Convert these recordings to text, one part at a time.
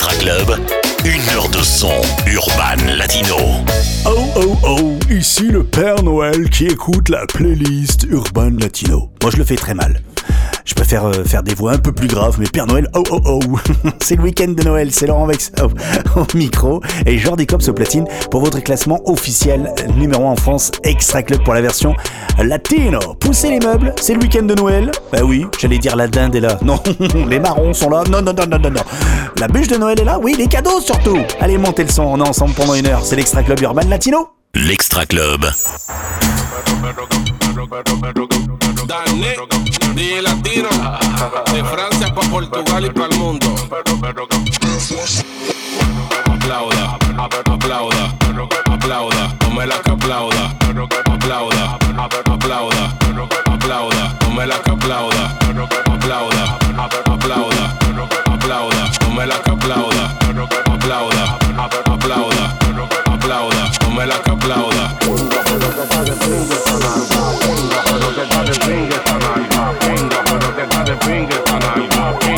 Une heure de son urban latino. Oh oh oh, ici le Père Noël qui écoute la playlist urban latino. Moi je le fais très mal. Je préfère euh, faire des voix un peu plus graves, mais Père Noël, oh oh oh C'est le week-end de Noël, c'est Laurent Vex au, micro et Jordi Cops au platine pour votre classement officiel numéro 1 en France, Extra Club pour la version latino. Poussez les meubles, c'est le week-end de Noël. Bah oui, j'allais dire la dinde est là. Non, les marrons sont là. Non, non, non, non, non, non. La bûche de Noël est là. Oui, les cadeaux surtout. Allez, montez le son, on est ensemble pendant une heure. C'est l'Extra Club Urban Latino. L'Extra Club. DJ Latino, de Francia para Portugal y para el mundo. Aplauda, aplauda, aplauda, la que aplauda, aplauda, aplauda, aplauda, la que aplauda, aplauda, aplauda, aplauda, la que aplauda, aplauda, aplauda, aplauda, la que aplauda. Venga, pero te da de pingue esta nalga. Venga, pero te da de pingue esta nalga.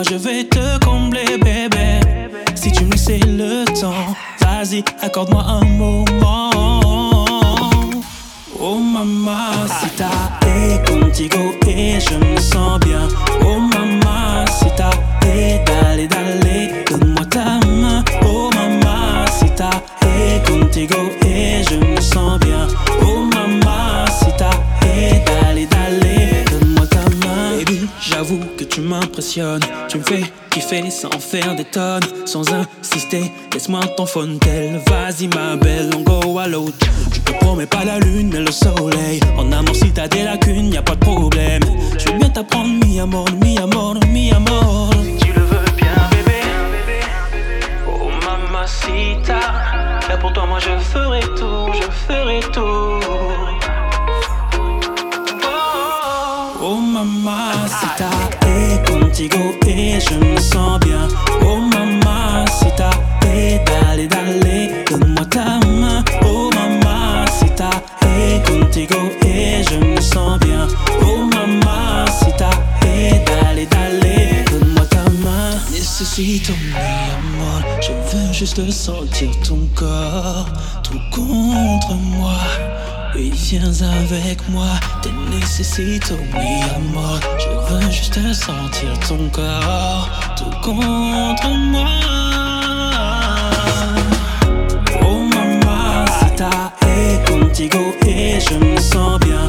moi je veux Laisse-moi ton vas-y ma belle, on go à l'autre. Je te promets pas la lune mais le soleil. En amour, si t'as des lacunes, y a pas de problème. Je veux bien t'apprendre mi amour, tout contre moi. Oui, viens avec moi, te necesito mi amor. Je veux juste sentir ton corps tout contre moi. Oh mamacita, et contigo et je me sens bien.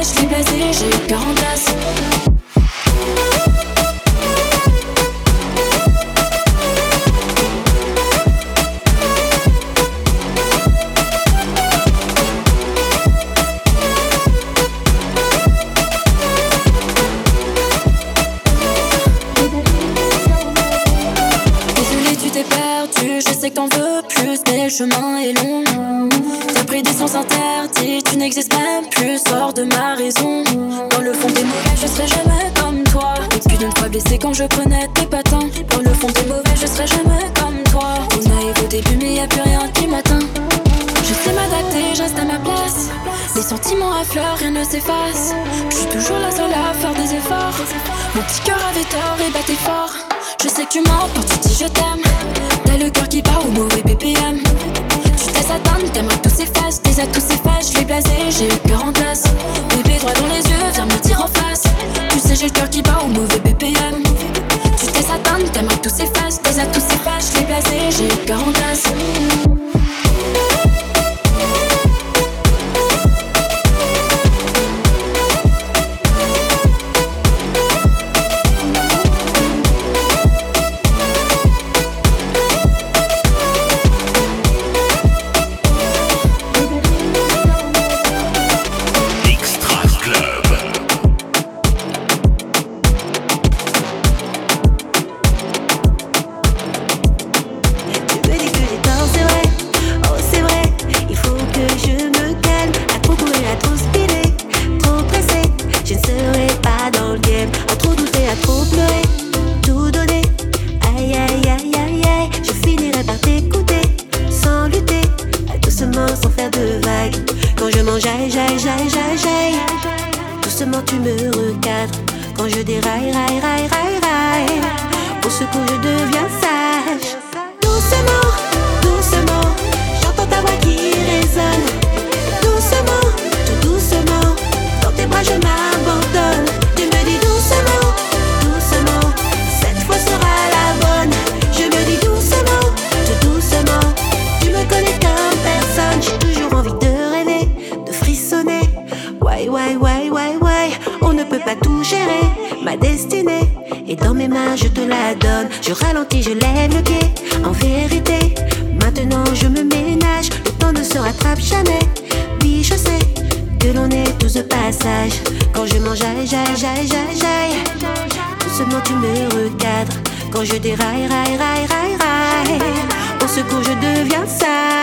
Je suis blasé, j'ai le cœur je prenais tes patins. Dans le fond des mauvais, je serai jamais comme toi. On naïf au début, mais y a plus rien qui m'atteint. Je sais m'adapter, je reste à ma place. Les sentiments affleurent, rien ne s'efface. Je suis toujours la seule à faire des efforts. Mon petit cœur avait tort et battait fort. Je sais que tu mens quand tu dis je t'aime. T'as le cœur qui bat au mauvais BPM. Tu t'es atteinte, t'aimerais tous ces faces. Tes à tous faces, je l'ai blasé, j'ai le cœur en glace. Bébé droit dans les yeux, viens me dire en face. Tu sais, j'ai le cœur qui bat au mauvais. Atteinte, t'aimerais tous ces faces. Tes à tous ces faces, je l'ai blasé, j'ai je déraille, raille, raille, raille, raille. Au secours, je deviens Dans mes mains je te la donne. Je ralentis, je lève le pied. En vérité, maintenant je me ménage. Le temps ne se rattrape jamais. Oui je sais que l'on est tous de passage. Quand je mange, j'aille, j'aille, j'aille, j'aille Doucement tu me recadres. Quand je déraille, raille, raille, raille, raille. Au secours je deviens sage.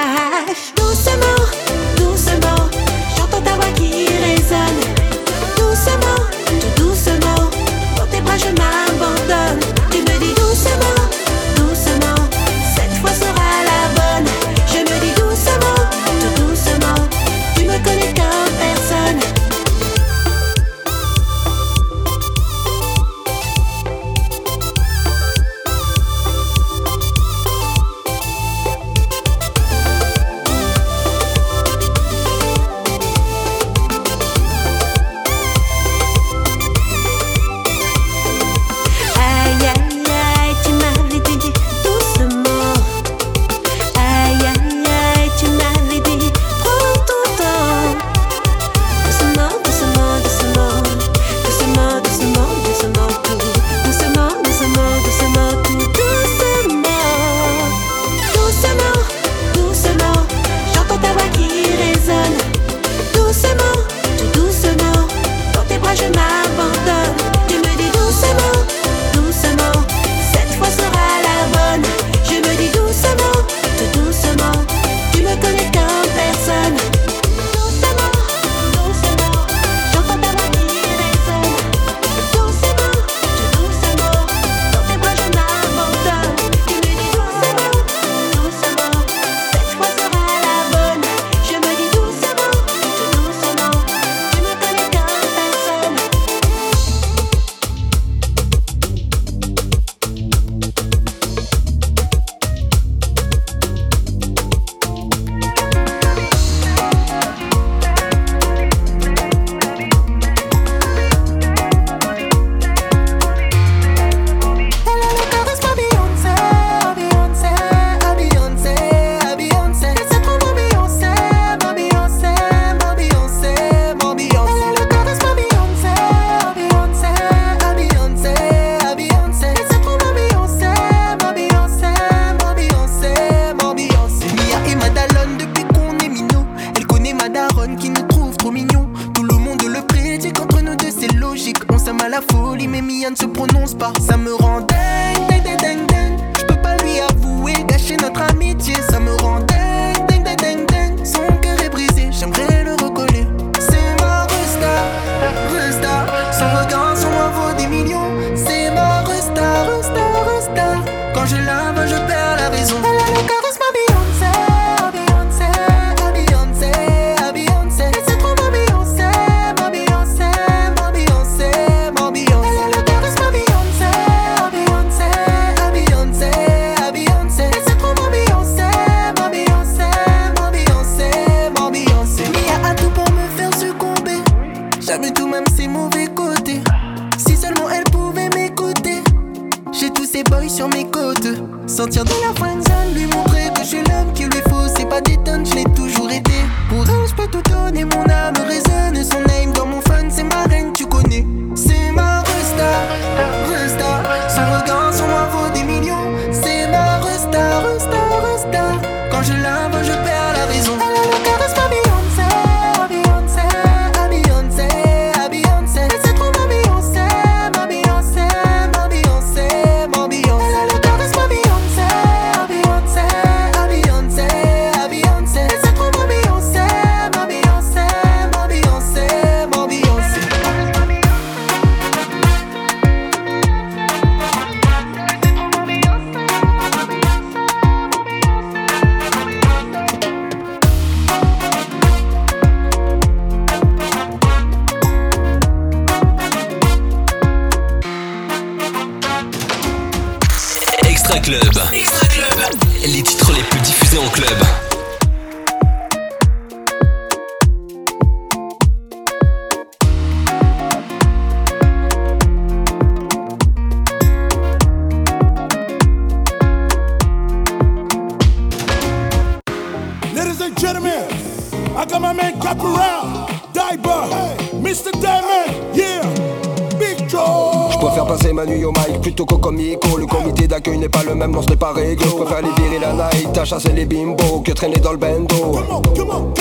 Préfère passer ma nuit au mic plutôt qu'au comico. Le comité d'accueil n'est pas le même, non ce n'est pas réglo. Je préfère les virer la night, à chasser les bimbos que traîner dans le bendo.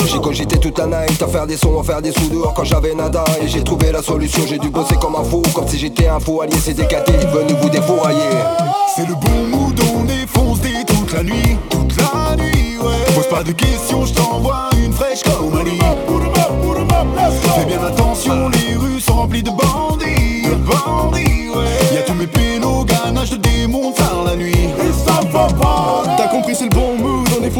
J'ai cogité toute la night à faire des sons, à faire des sous dehors quand j'avais nada. Et j'ai trouvé la solution, j'ai dû bosser comme un fou, comme si j'étais un fou allié. C'est décaté, venu vous défourailler. C'est le bon mood, on défonce des toute la nuit, toute la nuit, ouais. Pose pas de questions, je t'envoie une fraîche comme. Fais bien attention, les rues sont remplies de bandits, de bandits,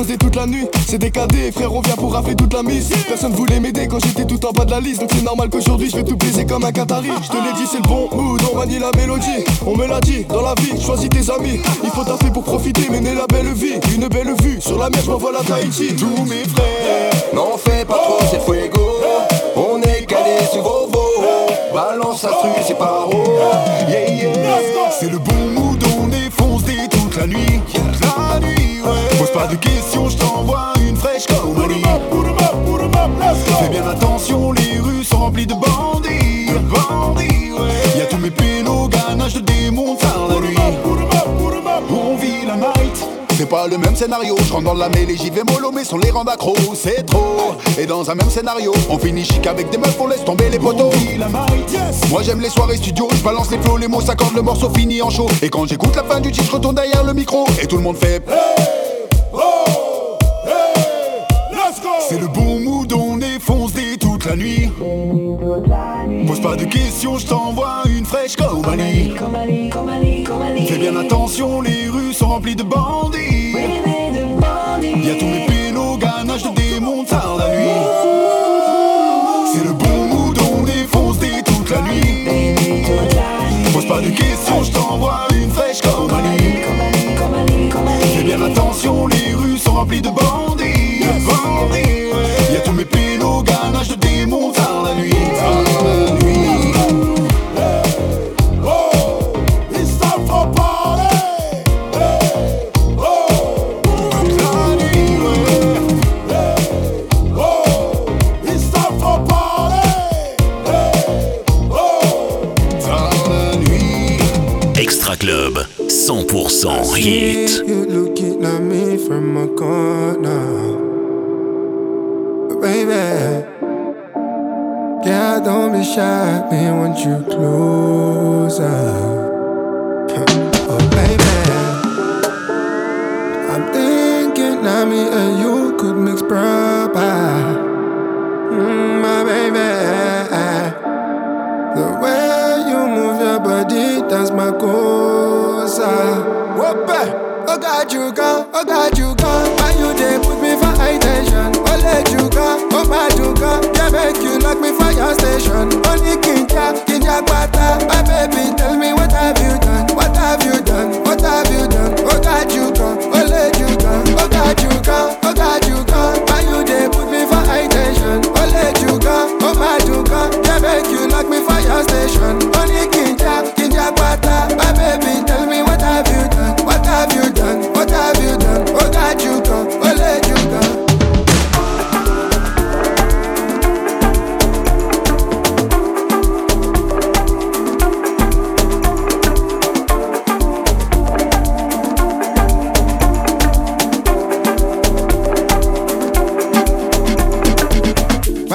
posé toute la nuit. C'est décadé, frère, on vient pour rafler toute la mise. Personne voulait m'aider quand j'étais tout en bas de la liste. Donc c'est normal qu'aujourd'hui je vais tout baiser comme un Qatari. Je te l'ai dit, c'est le bon mood, on manie la mélodie. On me l'a dit, dans la vie, choisis tes amis. Il faut taffer pour profiter, mener la belle vie. Une belle vue, sur la mer, je m'envoie la Tahiti. Tous mes frères, N'en fais pas trop, c'est fuego. On est calé sur vos. Balance instru, c'est pas haut. yeah, yeah. C'est le bon mood, la nuit, la nuit, ouais. Pose pas de questions, je t'envoie une fraîche comme. Fais bien attention, les rues sont remplies de bandits, C'est pas le même scénario, je rentre dans la mêlée, j'y vais mollo, mais sans les rendre accro, c'est trop. Et dans un même scénario, on finit chic avec des meufs, on laisse tomber les poteaux. Moi j'aime les soirées studio, je balance les flots, les mots s'accordent, le morceau finit en chaud. Et quand j'écoute la fin du titre, je retourne derrière le micro, et tout le monde fait. C'est le bon la nuit. Pose pas de questions, je t'envoie une fraîche comme Ali. Fais bien attention, les rues sont remplies de bandits. Y'a tous mes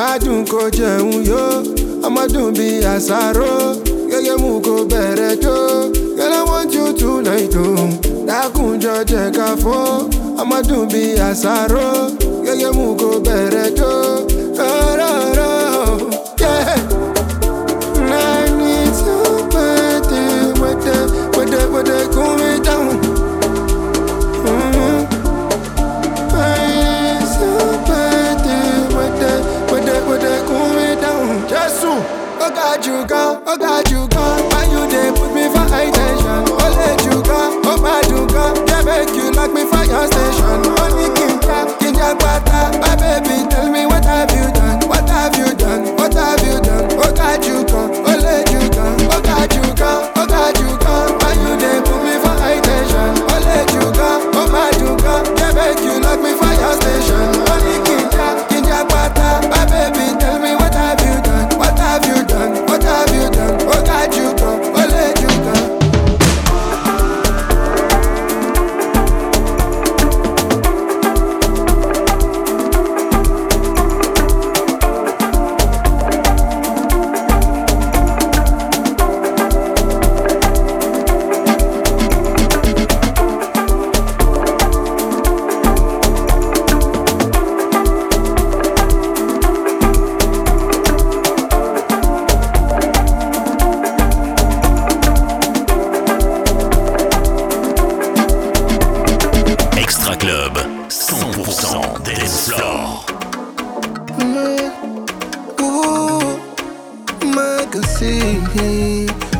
Májùn kò jẹun yó, ọmọdún bí àṣàrò. Gẹ́gẹ́ mú kó bẹ̀rẹ̀ jó. Girl, I want you tonight o. Dákúnjọ jẹ ká fọ́. Ọmọdún bí àṣàrò. Gẹ́gẹ́ mú kó bẹ̀rẹ̀ jó. Oh God, you go. Why you dey put me for high tension? Oh let you go, oh bad you go. Yeah, make you lock me for your station. Oh, Only kinja, kinja kwata. My baby, tell me what have you done? What have you done? What have you done? Oh God, you go, oh let you go. Oh God, you go, oh God, you go. Why you dey put me for high tension? Oh let you go, oh bad you go. Yeah, make you lock me for your station.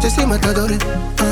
Just see my sí. Uh.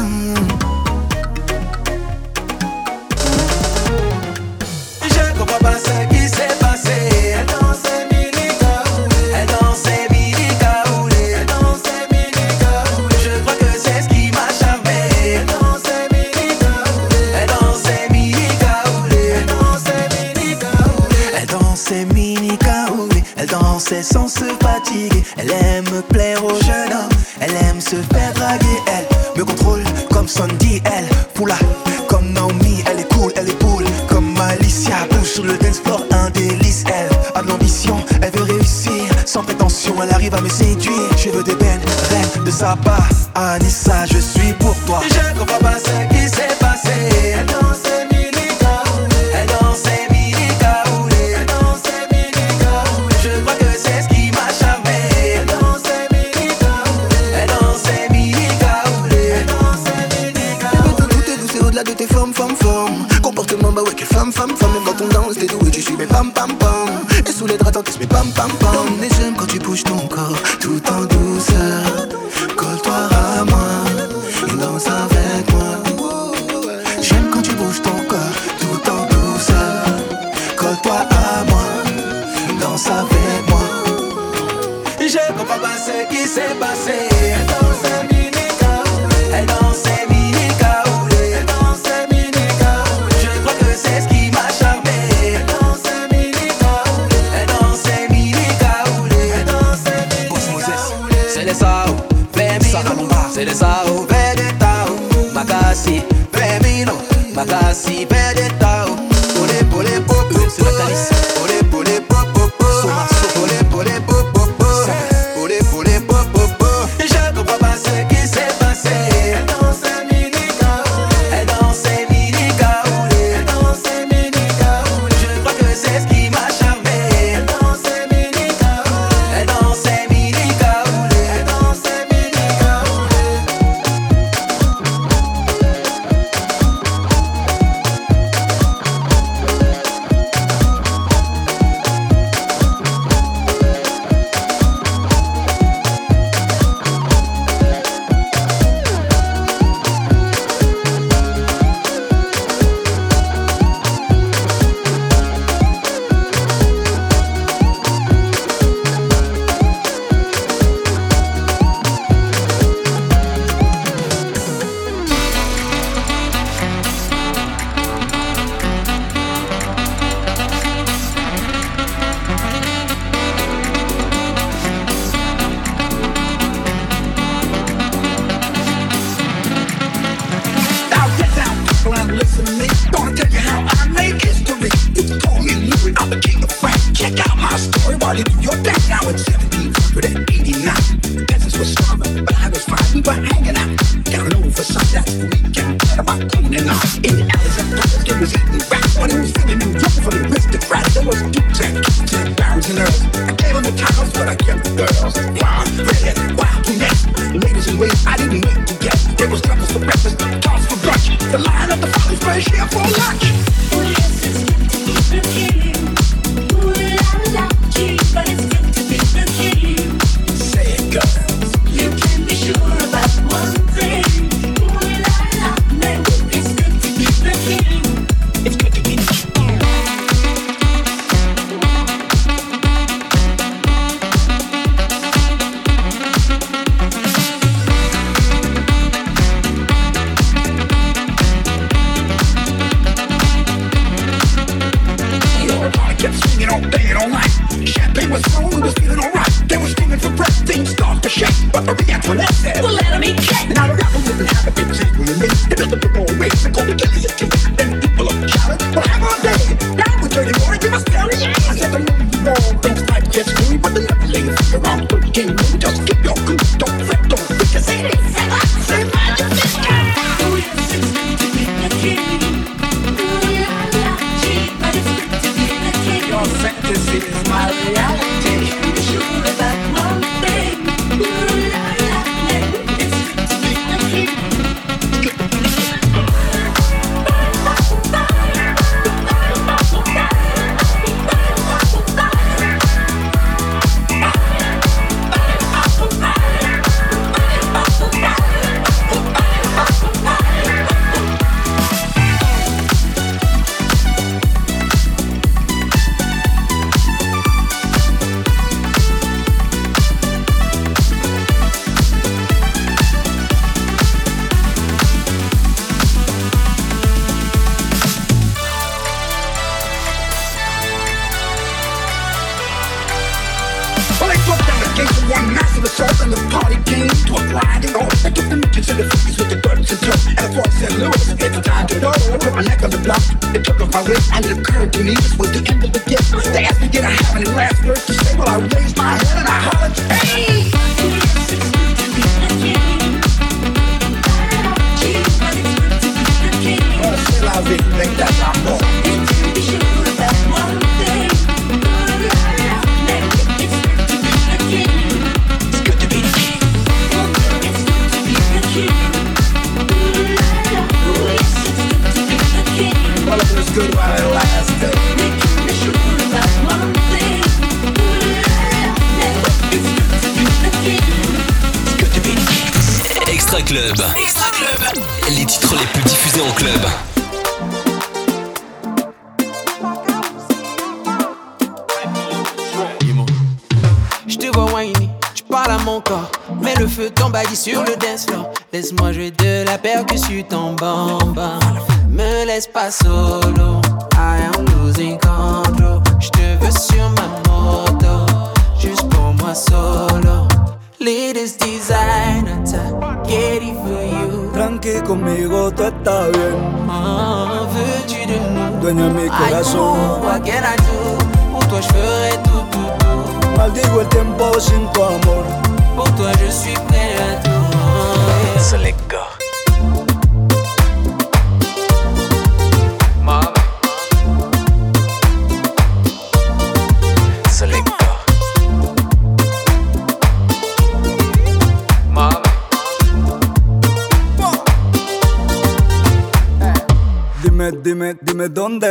Last words to say. Well, I raised my head and I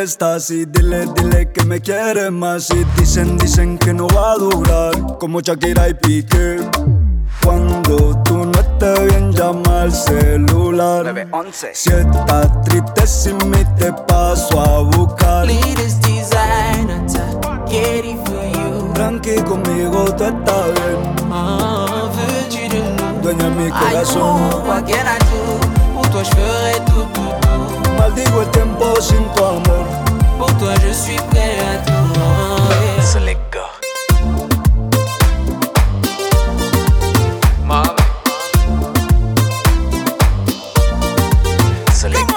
estás y dile, dile que me quieres más y dicen, dicen que no va a durar como Shakira y Piqué. Cuando tú no estés bien llama al celular. Si estás triste sin mí te paso a buscar. Latest designer, get it for you. Tranqui conmigo tú estás bien. Nous? Dueña de mi I corazón. know, what can I do? Pour toi, je ferai tout, tout, tout. Maldigo el tiempo sin tu amor. Pour toi, je suis prêt à tout. Selecta. Selecta.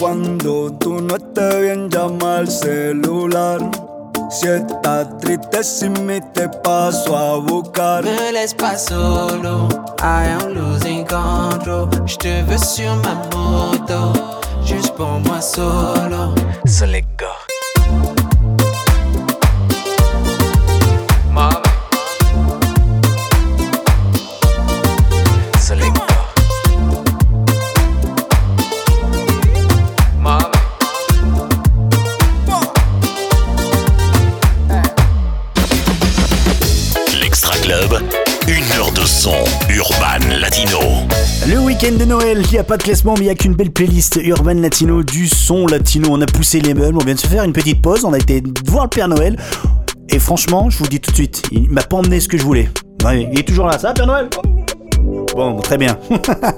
Cuando tú no estés bien llama al celular. Si estás triste sin mí te paso a buscar. Me laisse pas solo, Și am losing control. Je te veux sur ma moto, juste pour moi solo. Selecta. Selecta. De Noël, il n'y a pas de classement, mais il n'y a qu'une belle playlist urban latino, du son latino. On a poussé les meubles, on vient de se faire une petite pause, on a été voir le Père Noël. Et franchement, je vous dis tout de suite, il m'a pas emmené ce que je voulais. Ouais, il est toujours là, ça, Père Noël? Bon, très bien.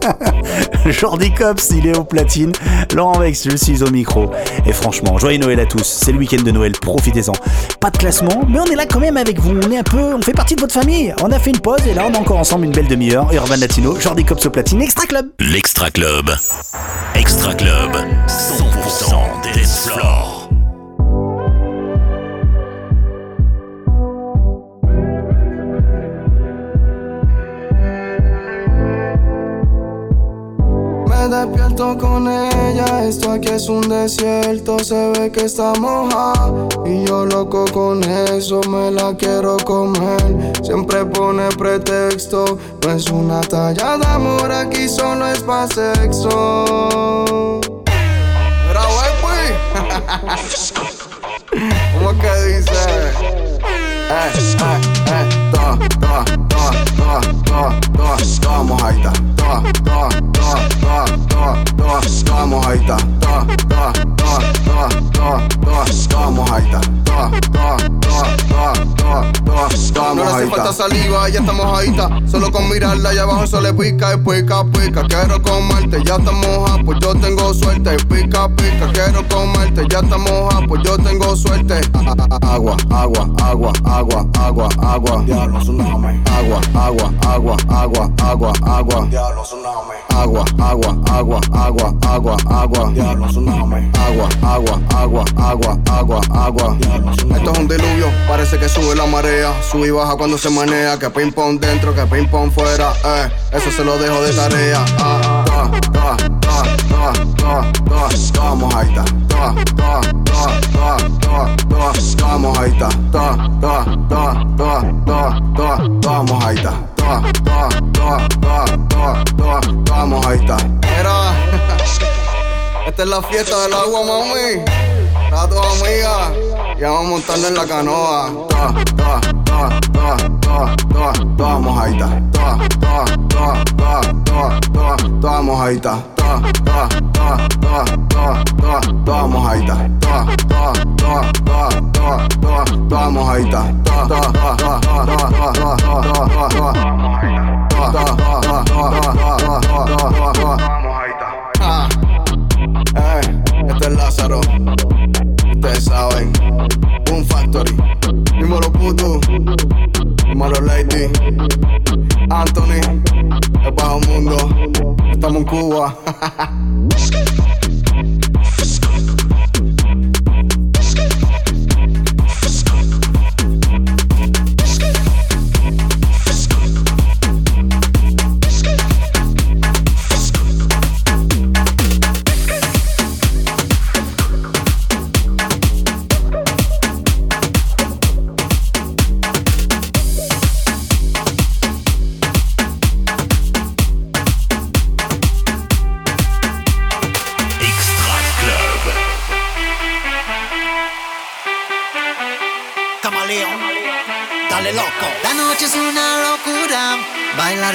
Jordi Cops, il est au platine. Laurent Vex, je suis au micro. Et franchement, joyeux Noël à tous. C'est le week-end de Noël, profitez-en. Pas de classement, mais on est là quand même avec vous. On est un peu, on fait partie de votre famille. On a fait une pause et là, on est encore ensemble une belle demi-heure. Urban Latino, Jordi Cops au platine, Extra Club. L'Extra Club. Extra Club. 100% dance con ella, esto aquí es un desierto, se ve que está mojada Y yo loco con eso, me la quiero comer Siempre pone pretexto, no es una talla de amor, aquí solo es pa' sexo. ¿Cómo que dice? Saliva, ya está mojadita. Solo con mirarla allá abajo se le pica y pica, pica. Quiero comerte, ya está moja, pues yo tengo suerte. Pica, pica, quiero comerte, ya está moja, pues yo tengo suerte. Agua, agua, agua, agua, agua, agua. Diablo, tsunami. Agua, agua, agua, agua, agua, agua. Diablo, tsunami. Agua, agua, agua, agua, agua, agua. Diablo, tsunami. Agua, agua, agua, agua, agua, agua. Esto es un diluvio, parece que sube la marea. Sube y baja cuando se manea. Que ping pong dentro, que ping pong fuera. Eh, eso se lo dejo de tarea. Ah, toa, toa, toa, toa, toa, toa, toa mojadita, toa, toa, toa, toa, toa, toa, toa mojadita, toa, toa, toa, toa, toa, toa, toa, toa, toa, toa, toa, toa, esta es la fiesta del agua, mami. Está tu amiga, ya vamos montando en la canoa. Toa, toa, toa, toa, toa, toa, toa mojadita, toa, toa, toa toda, mojadita. Toda, toda, toda, toda, toda, toda, mojadita. Mojadita. Ah. Eh, este es Lázaro. Ustedes saben. Boom Factory. Dímelo puto. Dímelo Lady. Anthony. El bajo mundo. Estamos en Cuba.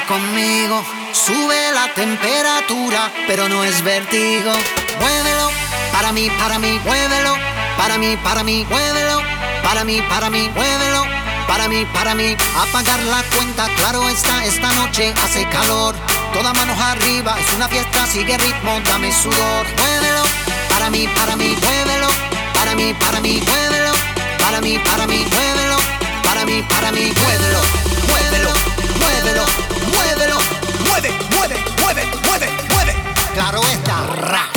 conmigo sube la temperatura, pero no es vertigo. Muévelo, para mí, para mí, muévelo, para mí, para mí, muévelo, para mí, para mí, muévelo, para mí, para mí. Apagar la cuenta, claro está, esta noche hace calor. Todas manos arriba, es una fiesta, sigue ritmo, dame sudor. Muévelo, para mí, para mí, muévelo, para mí, para mí, muévelo, para mí, para mí, muévelo, para mí, para mí, muévelo, muévelo, muévelo, mueve, mueve, mueve, mueve, mueve. Claro está, ra.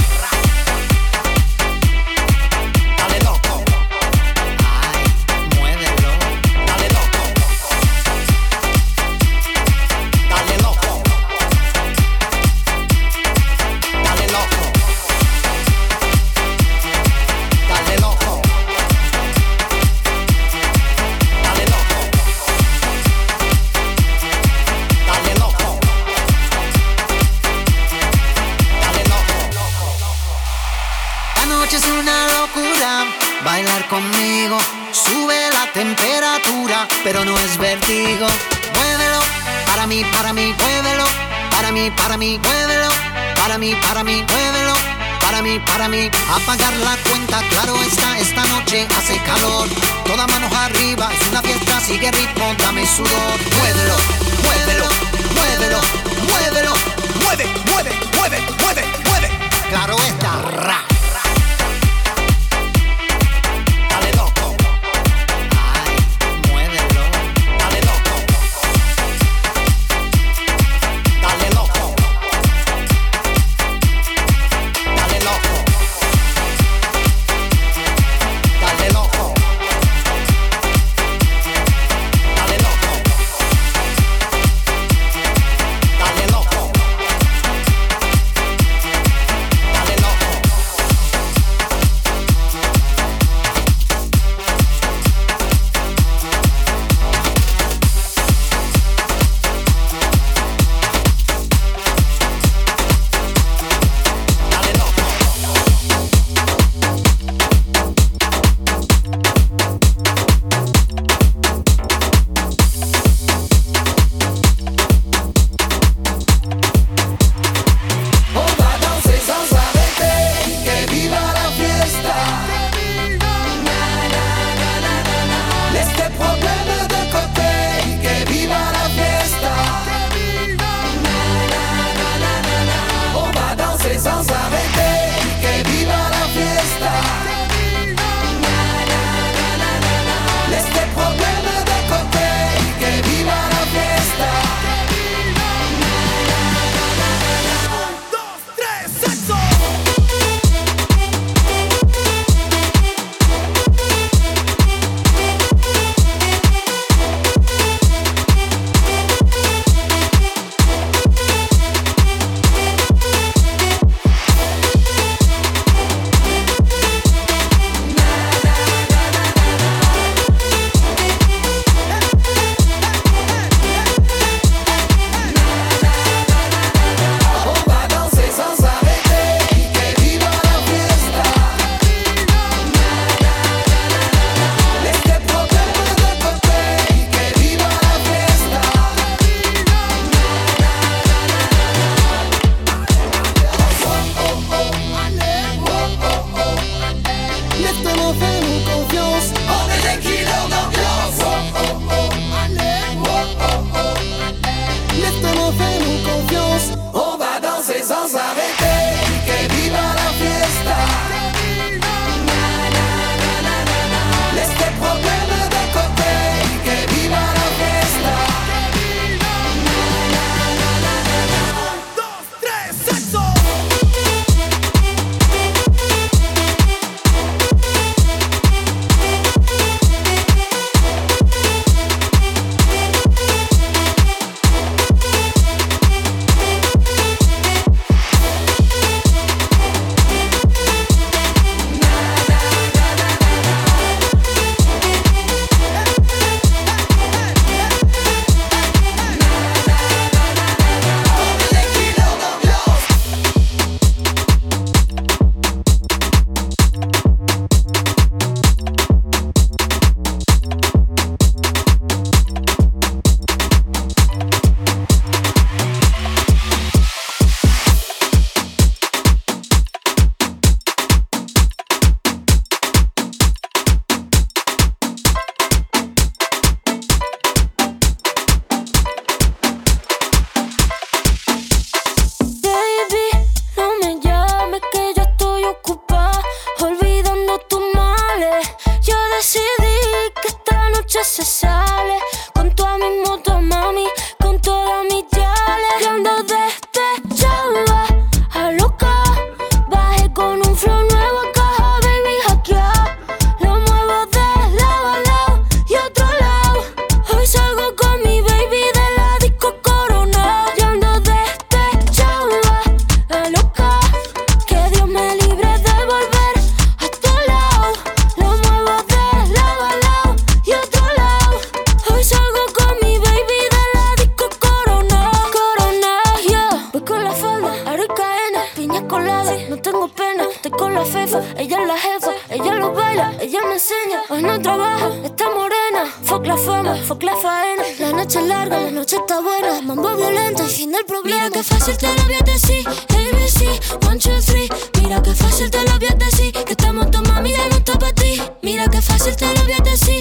free. Mira que fácil te lo voy a decir. Que estamos tu mami, ya no está para ti. Mira que fácil te lo voy a decir.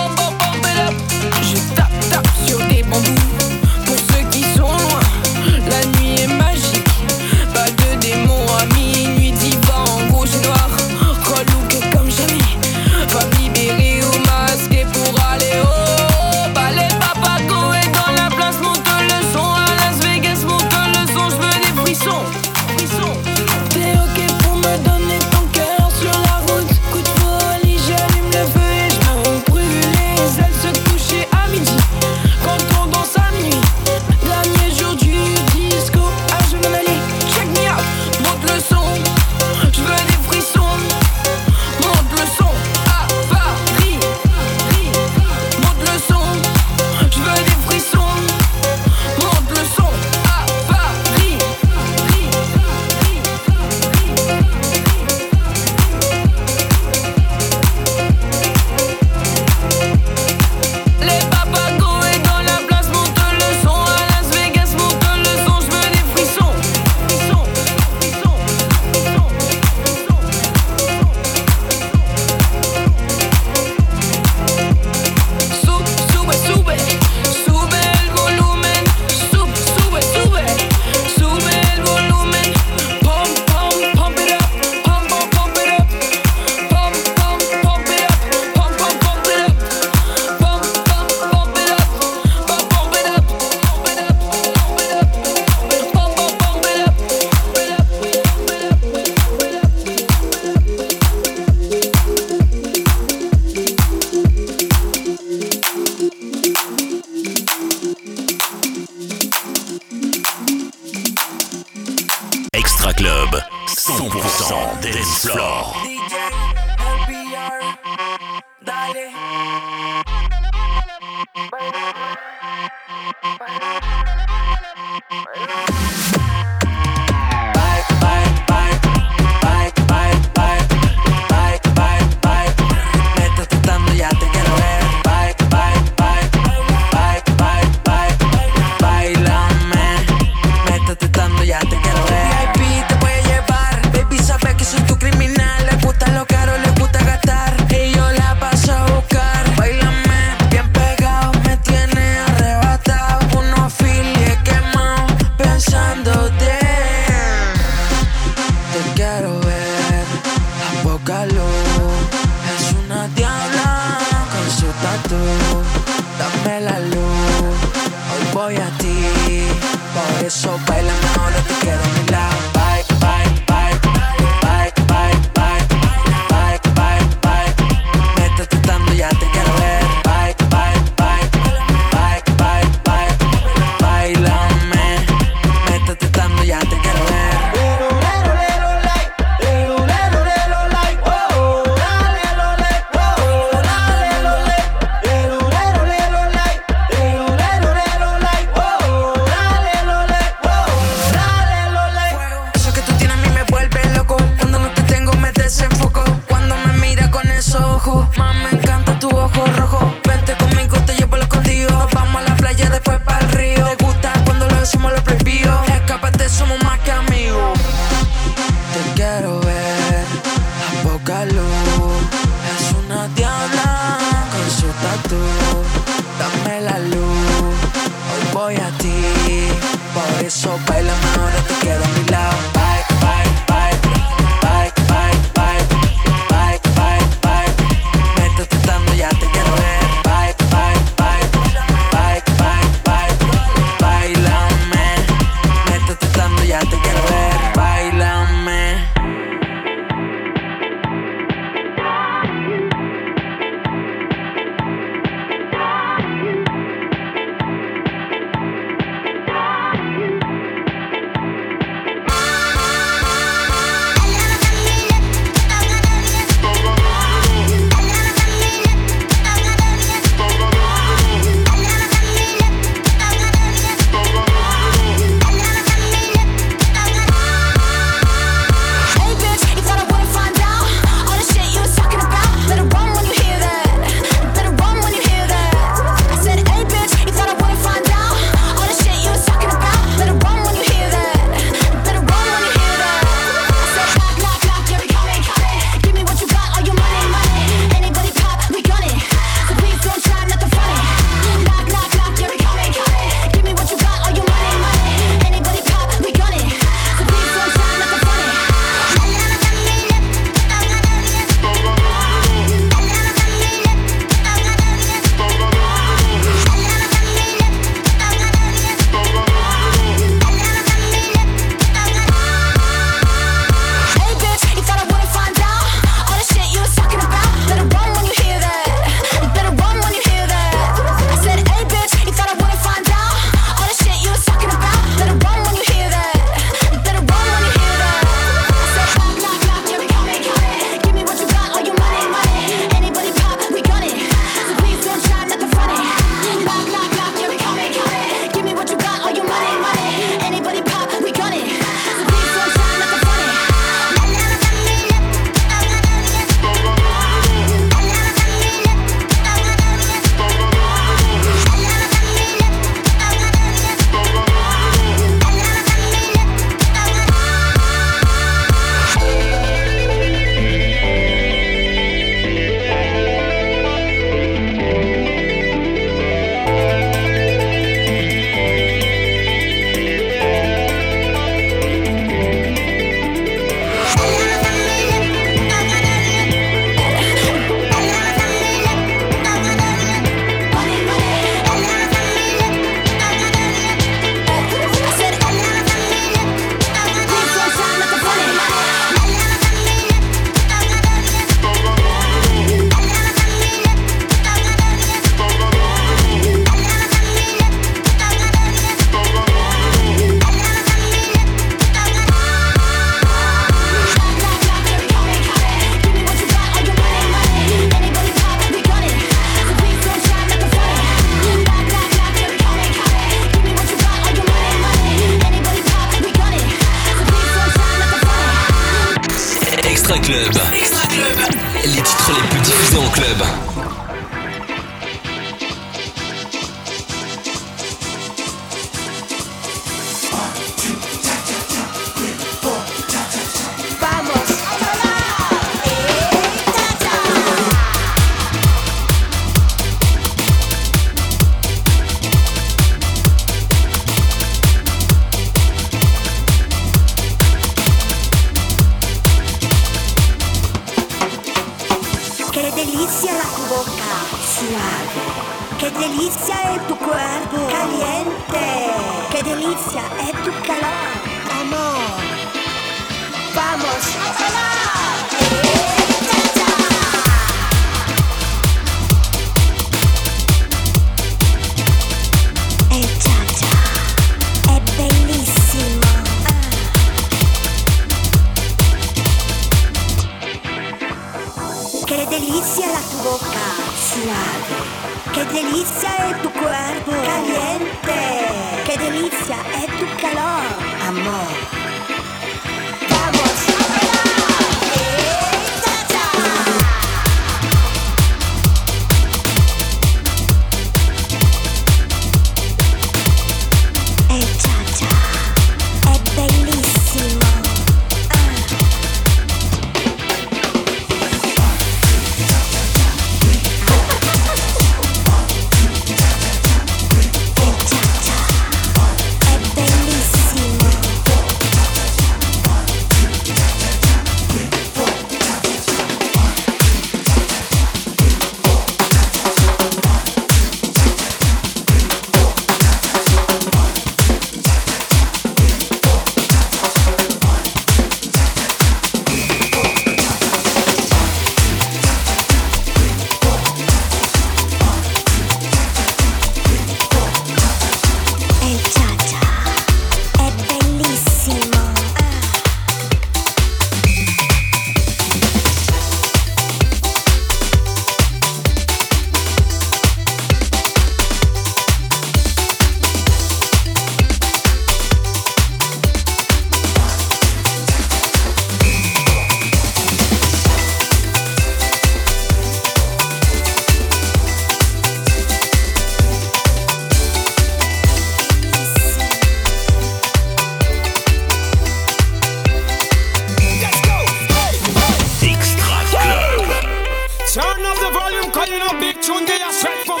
Tune they are straight from.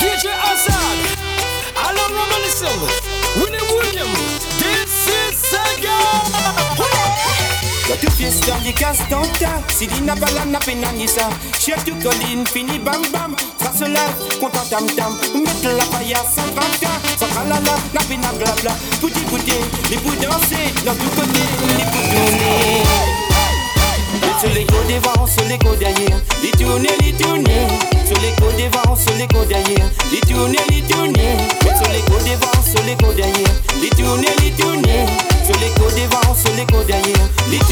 DJ Assad, Alan Romanism, Winnie William, this is Sega. Y'a tout fiesta di castanta Si di na bala na penanisa Chef du colline fini bam bam. Ça se lève, content tam tam. Mettre la pailla sans tracta Sans tralala, na pena blabla Pour écouter, les pour danser Dans tout côté, les tourner sur les côtes devant, sur les côtes derrière, les tourner, les. Sur les côtes devant, sur les côtes derrière, les tourner, les. Sur les côtes devant, sur les côtes derrière, les tourner, les tourner. Sur les côtes devant, sur les côtes derrière, les les.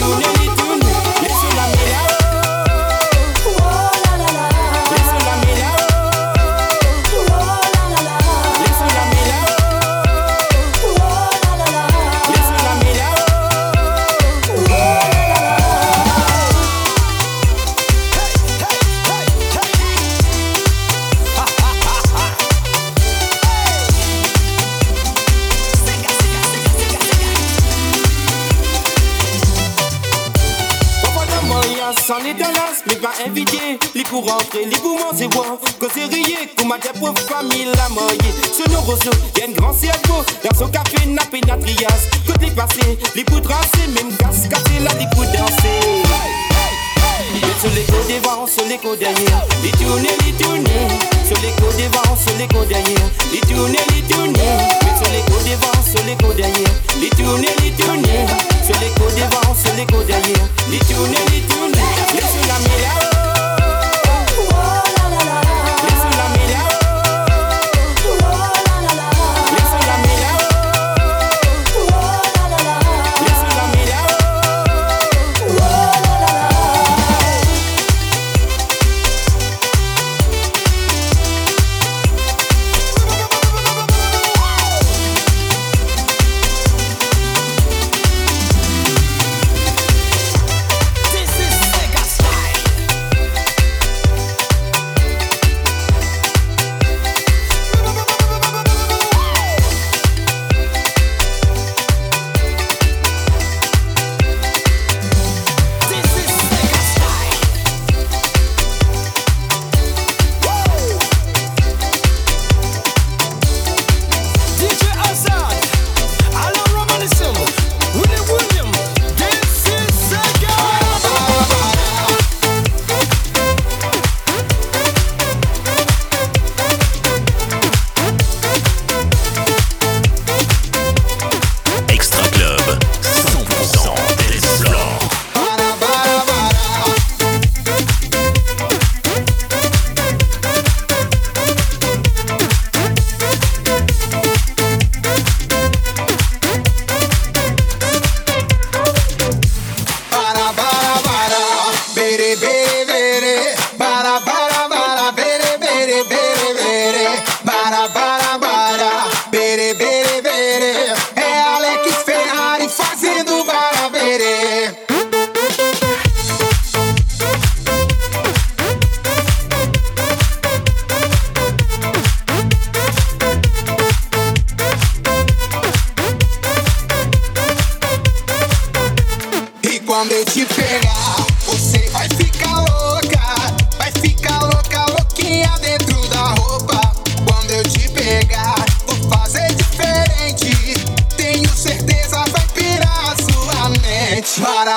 Les sur la dans l'as, mais pas invité. Les pour rentrer, les pour manger, voir. Que c'est rié, qu'on m'a des pauvres familles la moyer. Ce nos roseaux, y'a un grand cerveau. Dans son café, n'a pénatrias. Côté passé, les pour tracer, même casse, casser là, les pour danser. Et sur les côtés devant, les côtés derrière. Les tourner. Sur les côtés devant, les côtés derrière. Les tourner, les tourner. Mais côtés derrière. Les côtés devant, les côtés derrière. Les tourner, les tourner. Les la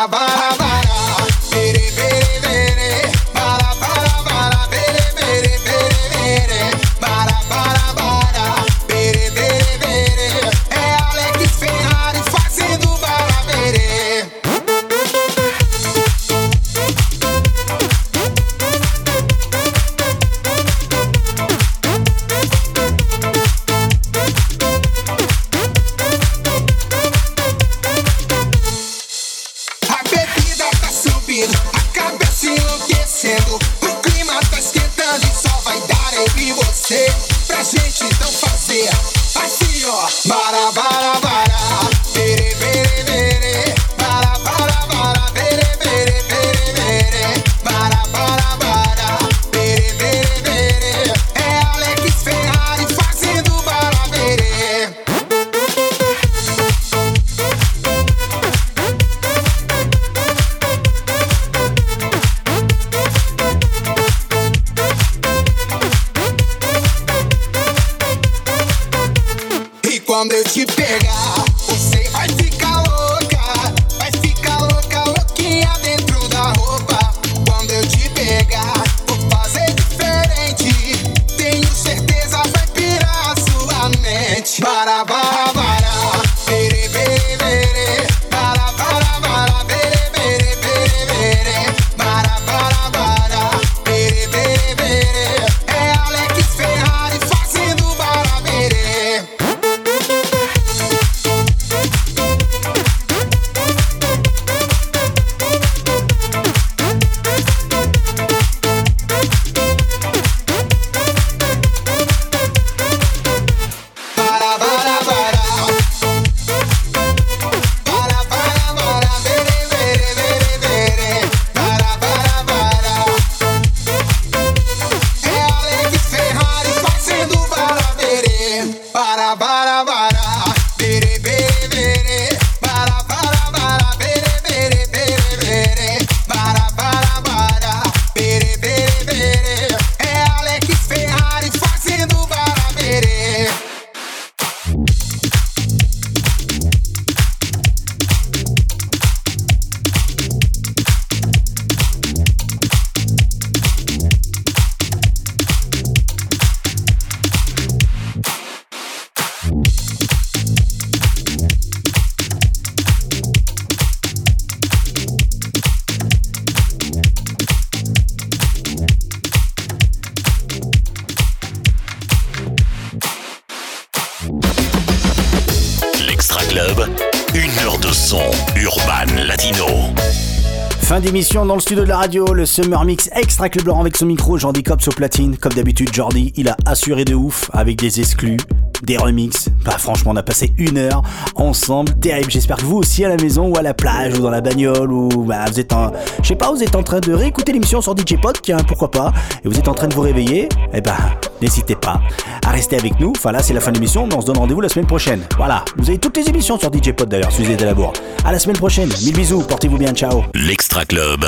Bye. Fin d'émission dans le studio de la radio, le Summer Mix Extra Club Laurent avec son micro, Jordi Cops au platine. Comme d'habitude, Jordi, il a assuré de ouf avec des exclus, des remixes. Bah franchement, on a passé une heure ensemble, terrible. J'espère que vous aussi à la maison ou à la plage ou dans la bagnole ou bah vous êtes en, je sais pas, vous êtes en train de réécouter l'émission sur DJ Pod, tiens, pourquoi pas, et vous êtes en train de vous réveiller. Eh ben, n'hésitez pas à rester avec nous. Enfin là, c'est la fin de l'émission, mais on se donne rendez-vous la semaine prochaine. Voilà, vous avez toutes les émissions sur DJ Pod d'ailleurs, la bourre. À la semaine prochaine. Mille bisous, portez-vous bien, ciao. L'Extra Club.